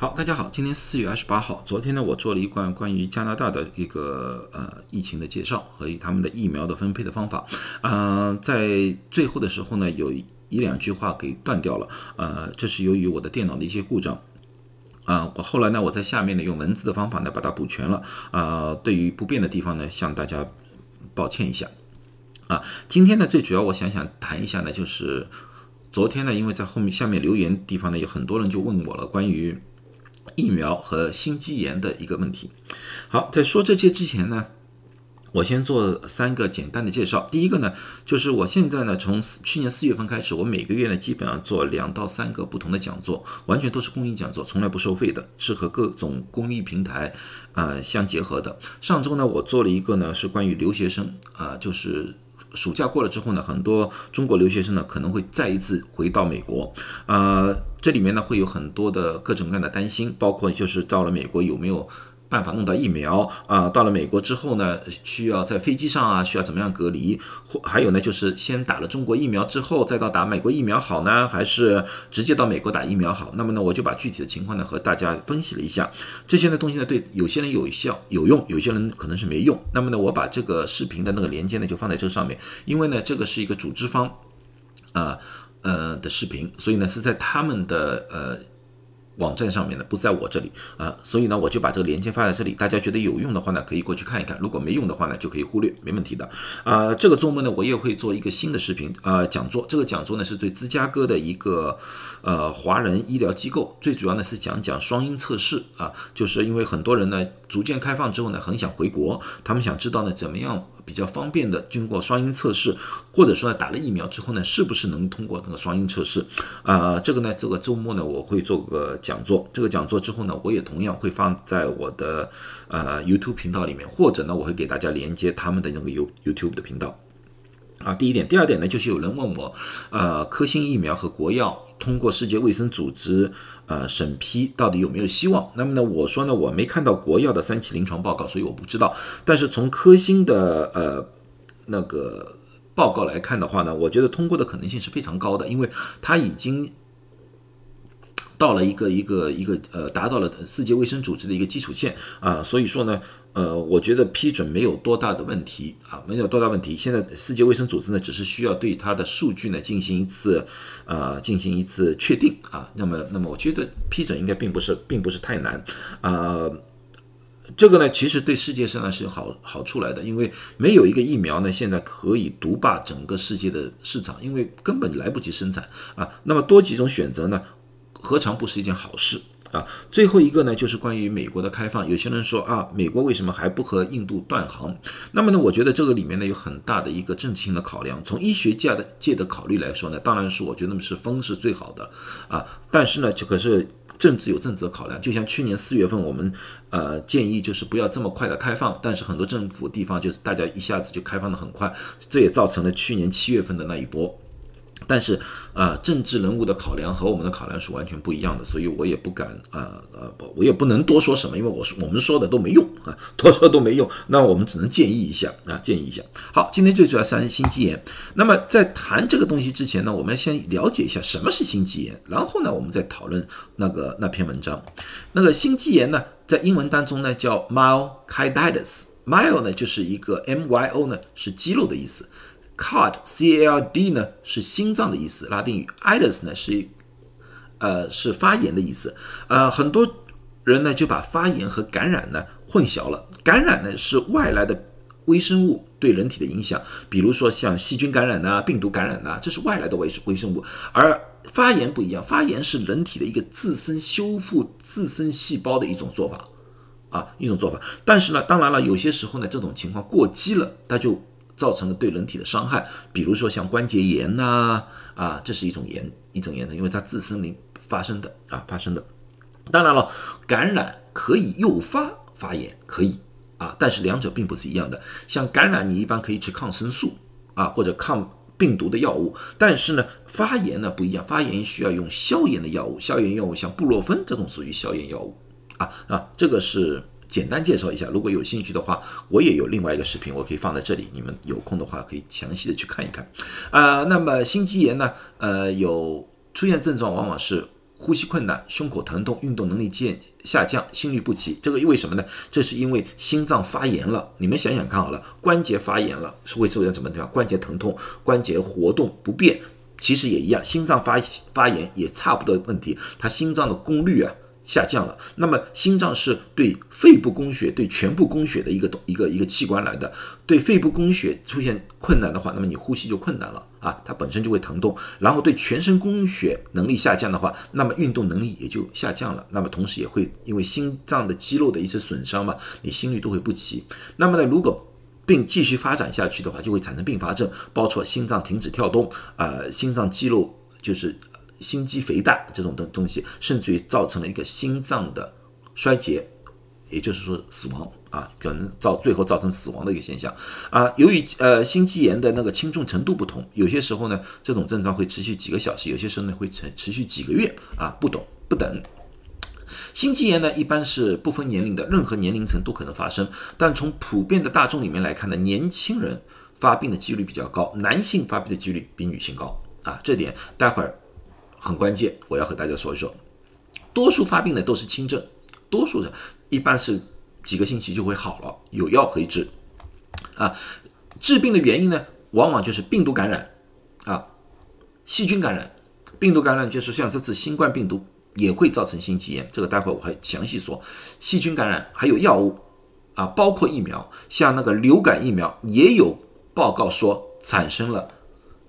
好，大家好，今天四月二十八号。昨天呢，我做了一段关于加拿大的一个呃疫情的介绍和他们的疫苗的分配的方法。嗯，在最后的时候呢，有一两句话给断掉了。呃，这是由于我的电脑的一些故障。啊，我后来呢，我在下面呢用文字的方法呢把它补全了。啊，对于不便的地方呢，向大家抱歉一下。啊，今天呢，最主要我想想谈一下呢，就是昨天呢，因为在后面下面留言地方呢，有很多人就问我了关于。疫苗和心肌炎的一个问题。好，在说这些之前呢，我先做三个简单的介绍。第一个呢，就是我现在呢，从去年四月份开始，我每个月呢，基本上做两到三个不同的讲座，完全都是公益讲座，从来不收费的，是和各种公益平台呃相结合的。上周呢，我做了一个呢，是关于留学生啊，就是。暑假过了之后呢，很多中国留学生呢可能会再一次回到美国，呃，这里面呢会有很多的各种各样的担心，包括就是到了美国有没有。办法弄到疫苗啊，到了美国之后呢，需要在飞机上啊，需要怎么样隔离？或还有呢，就是先打了中国疫苗之后，再到打美国疫苗好呢，还是直接到美国打疫苗好？那么呢，我就把具体的情况呢和大家分析了一下。这些呢东西呢，对有些人有效有用，有些人可能是没用。那么呢，我把这个视频的那个连接呢就放在这上面，因为呢，这个是一个组织方啊呃的视频，所以呢是在他们的呃。网站上面的不在我这里啊，所以呢，我就把这个链接发在这里。大家觉得有用的话呢，可以过去看一看；如果没用的话呢，就可以忽略，没问题的。啊，这个周末呢，我也会做一个新的视频啊讲座。这个讲座呢，是对芝加哥的一个呃华人医疗机构，最主要呢是讲讲双音测试啊，就是因为很多人呢逐渐开放之后呢，很想回国，他们想知道呢怎么样。比较方便的，经过双阴测试，或者说呢打了疫苗之后呢，是不是能通过那个双阴测试？啊，这个呢，这个周末呢，我会做个讲座。这个讲座之后呢，我也同样会放在我的呃 YouTube 频道里面，或者呢，我会给大家连接他们的那个 You YouTube 的频道。啊，第一点，第二点呢，就是有人问我，呃，科兴疫苗和国药通过世界卫生组织呃审批到底有没有希望？那么呢，我说呢，我没看到国药的三期临床报告，所以我不知道。但是从科兴的呃那个报告来看的话呢，我觉得通过的可能性是非常高的，因为它已经。到了一个一个一个呃，达到了世界卫生组织的一个基础线啊，所以说呢，呃，我觉得批准没有多大的问题啊，没有多大问题。现在世界卫生组织呢，只是需要对它的数据呢进行一次呃进行一次确定啊。那么，那么我觉得批准应该并不是并不是太难啊。这个呢，其实对世界上呢是有好好处来的，因为没有一个疫苗呢现在可以独霸整个世界的市场，因为根本来不及生产啊。那么多几种选择呢？何尝不是一件好事啊？最后一个呢，就是关于美国的开放。有些人说啊，美国为什么还不和印度断航？那么呢，我觉得这个里面呢有很大的一个政治性的考量。从医学界的界的考虑来说呢，当然是我觉得是风是最好的啊。但是呢，就可是政治有政治的考量。就像去年四月份我们呃建议就是不要这么快的开放，但是很多政府地方就是大家一下子就开放的很快，这也造成了去年七月份的那一波。但是，啊，政治人物的考量和我们的考量是完全不一样的，所以我也不敢，啊，呃，不，我也不能多说什么，因为我说我们说的都没用 啊，多说都没用，那我们只能建议一下啊，建议一下。好，今天最主要三心肌炎。那么在谈这个东西之前呢，我们先了解一下什么是心肌炎，然后呢，我们再讨论那个那篇文章。那个心肌炎呢，在英文当中呢叫 myocarditis，myo 呢就是一个 m y o 呢是肌肉的意思。Card C A R D 呢是心脏的意思，拉丁语。itis 呢是呃是发炎的意思。呃，很多人呢就把发炎和感染呢混淆了。感染呢是外来的微生物对人体的影响，比如说像细菌感染呐、病毒感染呐，这是外来的微微生物。而发炎不一样，发炎是人体的一个自身修复自身细胞的一种做法啊，一种做法。但是呢，当然了，有些时候呢这种情况过激了，它就。造成了对人体的伤害，比如说像关节炎呐，啊，这是一种炎，一种炎症，因为它自身里发生的啊，发生的。当然了，感染可以诱发发炎，可以啊，但是两者并不是一样的。像感染，你一般可以吃抗生素啊，或者抗病毒的药物，但是呢，发炎呢不一样，发炎需要用消炎的药物，消炎药物像布洛芬这种属于消炎药物啊啊，这个是。简单介绍一下，如果有兴趣的话，我也有另外一个视频，我可以放在这里，你们有空的话可以详细的去看一看。啊，那么心肌炎呢，呃，有出现症状往往是呼吸困难、胸口疼痛、运动能力渐下降、心律不齐，这个为什么呢？这是因为心脏发炎了。你们想想看好了，关节发炎了是会出现什么地方？关节疼痛、关节活动不便，其实也一样，心脏发发炎也差不多问题。它心脏的功率啊。下降了，那么心脏是对肺部供血、对全部供血的一个一个一个器官来的。对肺部供血出现困难的话，那么你呼吸就困难了啊，它本身就会疼痛。然后对全身供血能力下降的话，那么运动能力也就下降了。那么同时也会因为心脏的肌肉的一些损伤嘛，你心率都会不齐。那么呢，如果病继续发展下去的话，就会产生并发症，包括心脏停止跳动，呃，心脏肌肉就是。心肌肥大这种东东西，甚至于造成了一个心脏的衰竭，也就是说死亡啊，可能造最后造成死亡的一个现象啊。由于呃心肌炎的那个轻重程度不同，有些时候呢这种症状会持续几个小时，有些时候呢会持持续几个月啊，不懂不等。心肌炎呢一般是不分年龄的，任何年龄层都可能发生，但从普遍的大众里面来看呢，年轻人发病的几率比较高，男性发病的几率比女性高啊，这点待会儿。很关键，我要和大家说一说，多数发病的都是轻症，多数人一般是几个星期就会好了，有药可以治。啊，治病的原因呢，往往就是病毒感染，啊，细菌感染，病毒感染就是像这次新冠病毒也会造成心肌炎，这个待会我还详细说。细菌感染还有药物，啊，包括疫苗，像那个流感疫苗也有报告说产生了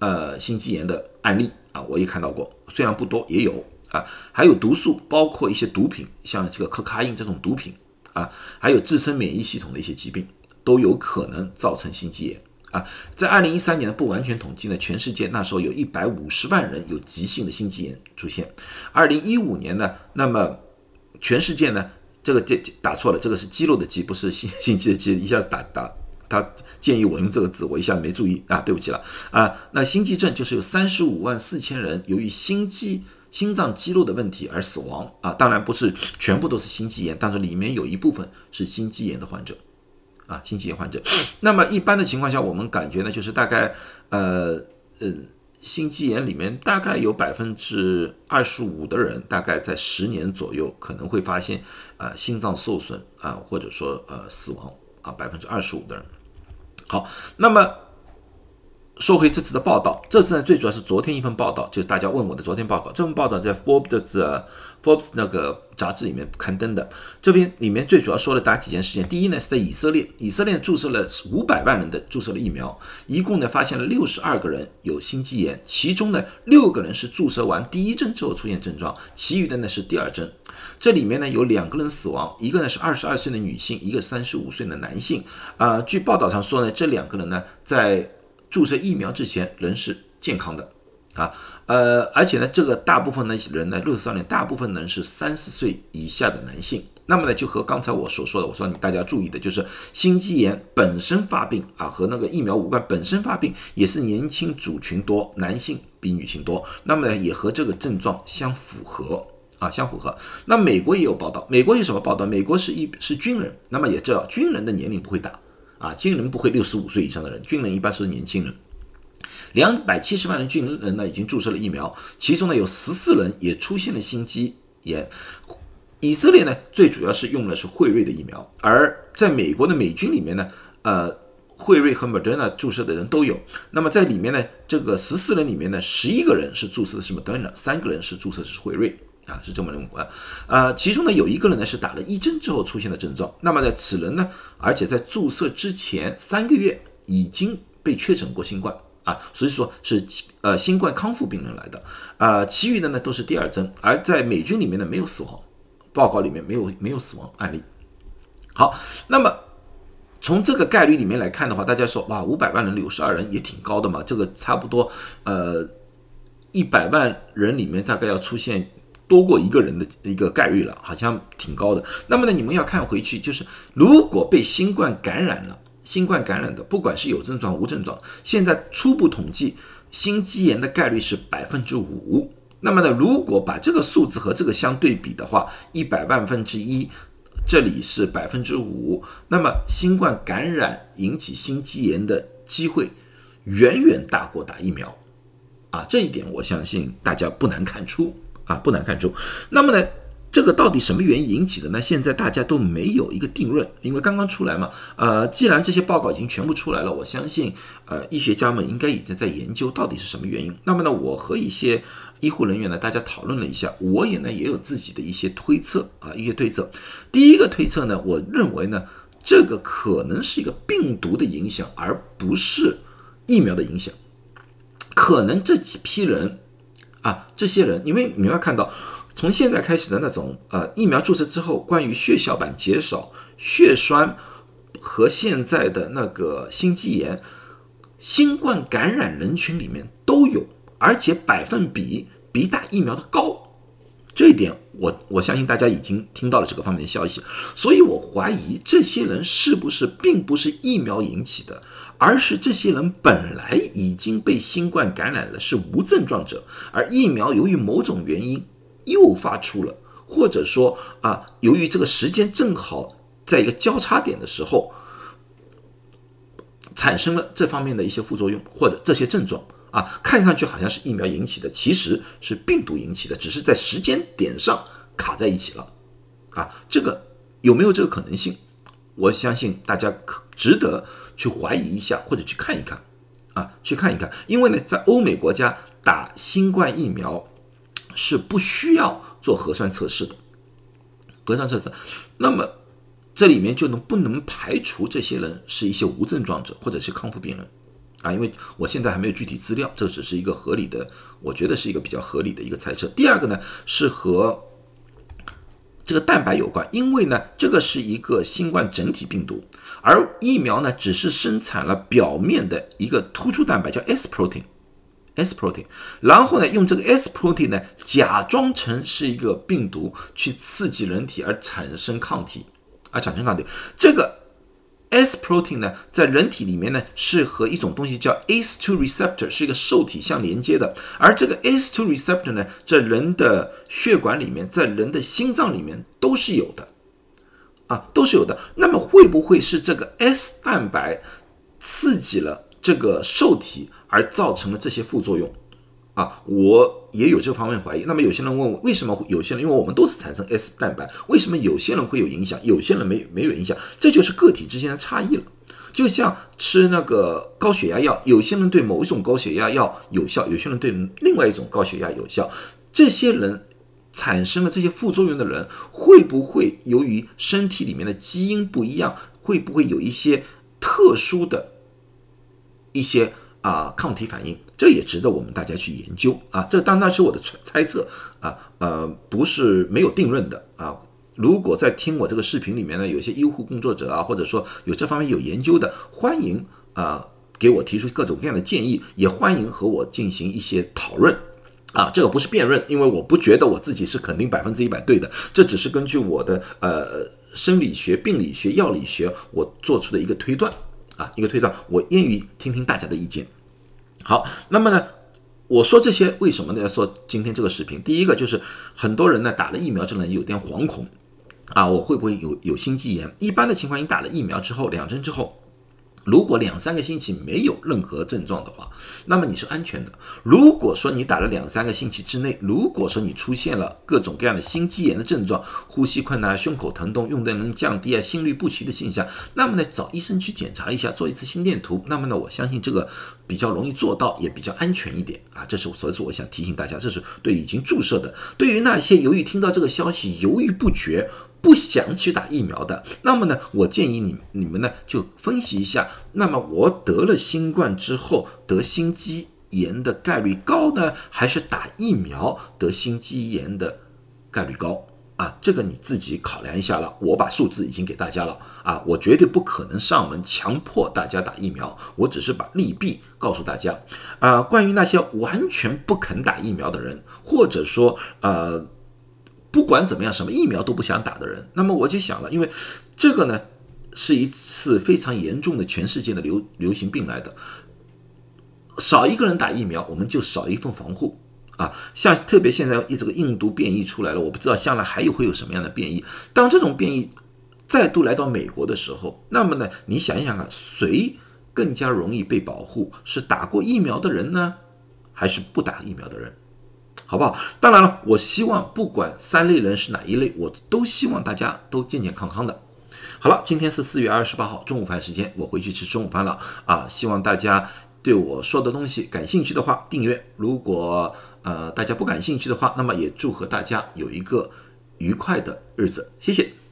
呃心肌炎的案例。啊，我也看到过，虽然不多，也有啊。还有毒素，包括一些毒品，像这个可卡因这种毒品啊，还有自身免疫系统的一些疾病，都有可能造成心肌炎啊。在二零一三年的不完全统计呢，全世界那时候有一百五十万人有急性的心肌炎出现。二零一五年呢，那么全世界呢，这个这打错了，这个是肌肉的肌，不是心心肌的肌，一下子打打。他建议我用这个字，我一下子没注意啊，对不起了啊。那心肌症就是有三十五万四千人由于心肌、心脏肌肉的问题而死亡啊。当然不是全部都是心肌炎，但是里面有一部分是心肌炎的患者啊，心肌炎患者。那么一般的情况下，我们感觉呢，就是大概呃嗯，心肌炎里面大概有百分之二十五的人，大概在十年左右可能会发现啊心脏受损啊，或者说呃死亡啊，百分之二十五的人。好，那么说回这次的报道，这次呢最主要是昨天一份报道，就是大家问我的昨天报告。这份报道在 Forbes 这次 Forbes 那个杂志里面刊登的。这边里面最主要说了打几件事情。第一呢是在以色列，以色列注射了五百万人的注射了疫苗，一共呢发现了六十二个人有心肌炎，其中呢六个人是注射完第一针之后出现症状，其余的呢是第二针。这里面呢有两个人死亡，一个呢是二十二岁的女性，一个三十五岁的男性。啊，据报道上说呢，这两个人呢在注射疫苗之前人是健康的，啊，呃，而且呢这个大部分的人呢六十二年，大部分人是三十岁以下的男性。那么呢就和刚才我所说的，我说你大家注意的就是心肌炎本身发病啊和那个疫苗无关，本身发病也是年轻族群多，男性比女性多。那么呢也和这个症状相符合。啊，相符合。那美国也有报道，美国有什么报道？美国是一是军人，那么也知道军人的年龄不会大啊，军人不会六十五岁以上的人，军人一般是年轻人。两百七十万人军人呢已经注射了疫苗，其中呢有十四人也出现了心肌炎。以色列呢最主要是用的是辉瑞的疫苗，而在美国的美军里面呢，呃，辉瑞和 Moderna 注射的人都有。那么在里面呢，这个十四人里面呢，十一个人是注射的是 Moderna，三个人是注射的是辉瑞。啊，是这么认为啊，呃，其中呢有一个人呢是打了一针之后出现了症状，那么呢此人呢，而且在注射之前三个月已经被确诊过新冠啊，所以说是呃新冠康复病人来的，啊，其余的呢都是第二针，而在美军里面呢没有死亡，报告里面没有没有死亡案例。好，那么从这个概率里面来看的话，大家说哇，五百万人六十二人也挺高的嘛，这个差不多呃一百万人里面大概要出现。多过一个人的一个概率了，好像挺高的。那么呢，你们要看回去，就是如果被新冠感染了，新冠感染的，不管是有症状无症状，现在初步统计心肌炎的概率是百分之五。那么呢，如果把这个数字和这个相对比的话，一百万分之一，这里是百分之五，那么新冠感染引起心肌炎的机会远远大过打疫苗啊！这一点我相信大家不难看出。啊，不难看出。那么呢？这个到底什么原因引起的呢？现在大家都没有一个定论，因为刚刚出来嘛。呃，既然这些报告已经全部出来了，我相信，呃，医学家们应该已经在研究到底是什么原因。那么呢，我和一些医护人员呢，大家讨论了一下，我也呢也有自己的一些推测啊，一些推测。第一个推测呢，我认为呢，这个可能是一个病毒的影响，而不是疫苗的影响。可能这几批人啊，这些人，因为你要看到。从现在开始的那种呃疫苗注射之后，关于血小板减少、血栓和现在的那个心肌炎、新冠感染人群里面都有，而且百分比比打疫苗的高。这一点我我相信大家已经听到了这个方面的消息，所以我怀疑这些人是不是并不是疫苗引起的，而是这些人本来已经被新冠感染了，是无症状者，而疫苗由于某种原因。诱发出了，或者说啊，由于这个时间正好在一个交叉点的时候，产生了这方面的一些副作用或者这些症状啊，看上去好像是疫苗引起的，其实是病毒引起的，只是在时间点上卡在一起了啊。这个有没有这个可能性？我相信大家可值得去怀疑一下，或者去看一看啊，去看一看，因为呢，在欧美国家打新冠疫苗。是不需要做核酸测试的，核酸测试，那么这里面就能不能排除这些人是一些无症状者或者是康复病人啊？因为我现在还没有具体资料，这只是一个合理的，我觉得是一个比较合理的一个猜测。第二个呢是和这个蛋白有关，因为呢这个是一个新冠整体病毒，而疫苗呢只是生产了表面的一个突出蛋白，叫 S protein。S protein，然后呢，用这个 S protein 呢，假装成是一个病毒去刺激人体而产生抗体，而产生抗体。这个 S protein 呢，在人体里面呢，是和一种东西叫 ACE2 receptor 是一个受体相连接的。而这个 ACE2 receptor 呢，在人的血管里面，在人的心脏里面都是有的，啊，都是有的。那么会不会是这个 S 蛋白刺激了这个受体？而造成了这些副作用，啊，我也有这方面怀疑。那么有些人问我，为什么有些人，因为我们都是产生 S 蛋白，为什么有些人会有影响，有些人没没有影响？这就是个体之间的差异了。就像吃那个高血压药，有些人对某一种高血压药有效，有些人对另外一种高血压有效。这些人产生了这些副作用的人，会不会由于身体里面的基因不一样，会不会有一些特殊的一些？啊，抗体反应，这也值得我们大家去研究啊。这当然是我的猜猜测啊，呃，不是没有定论的啊。如果在听我这个视频里面呢，有些医护工作者啊，或者说有这方面有研究的，欢迎啊给我提出各种各样的建议，也欢迎和我进行一些讨论啊。这个不是辩论，因为我不觉得我自己是肯定百分之一百对的，这只是根据我的呃生理学、病理学、药理学我做出的一个推断。啊，一个推断，我愿意听听大家的意见。好，那么呢，我说这些为什么呢？要说今天这个视频，第一个就是很多人呢打了疫苗之后有点惶恐啊，我会不会有有心肌炎？一般的情况，你打了疫苗之后，两针之后。如果两三个星期没有任何症状的话，那么你是安全的。如果说你打了两三个星期之内，如果说你出现了各种各样的心肌炎的症状，呼吸困难、胸口疼痛、用电能降低啊、心律不齐的现象，那么呢，找医生去检查一下，做一次心电图。那么呢，我相信这个比较容易做到，也比较安全一点啊。这是所以说我想提醒大家，这是对已经注射的。对于那些由于听到这个消息犹豫不决。不想去打疫苗的，那么呢，我建议你你们呢就分析一下，那么我得了新冠之后得心肌炎的概率高呢，还是打疫苗得心肌炎的概率高啊？这个你自己考量一下了。我把数字已经给大家了啊，我绝对不可能上门强迫大家打疫苗，我只是把利弊告诉大家啊。关于那些完全不肯打疫苗的人，或者说呃。不管怎么样，什么疫苗都不想打的人，那么我就想了，因为这个呢是一次非常严重的全世界的流流行病来的，少一个人打疫苗，我们就少一份防护啊，像特别现在一这个印度变异出来了，我不知道将来还有会有什么样的变异。当这种变异再度来到美国的时候，那么呢？你想一想看谁更加容易被保护？是打过疫苗的人呢，还是不打疫苗的人？好不好？当然了，我希望不管三类人是哪一类，我都希望大家都健健康康的。好了，今天是四月二十八号，中午饭时间，我回去吃中午饭了啊。希望大家对我说的东西感兴趣的话，订阅如果。呃大家不感兴趣的话那么也祝贺大家有一个愉快的日子谢谢。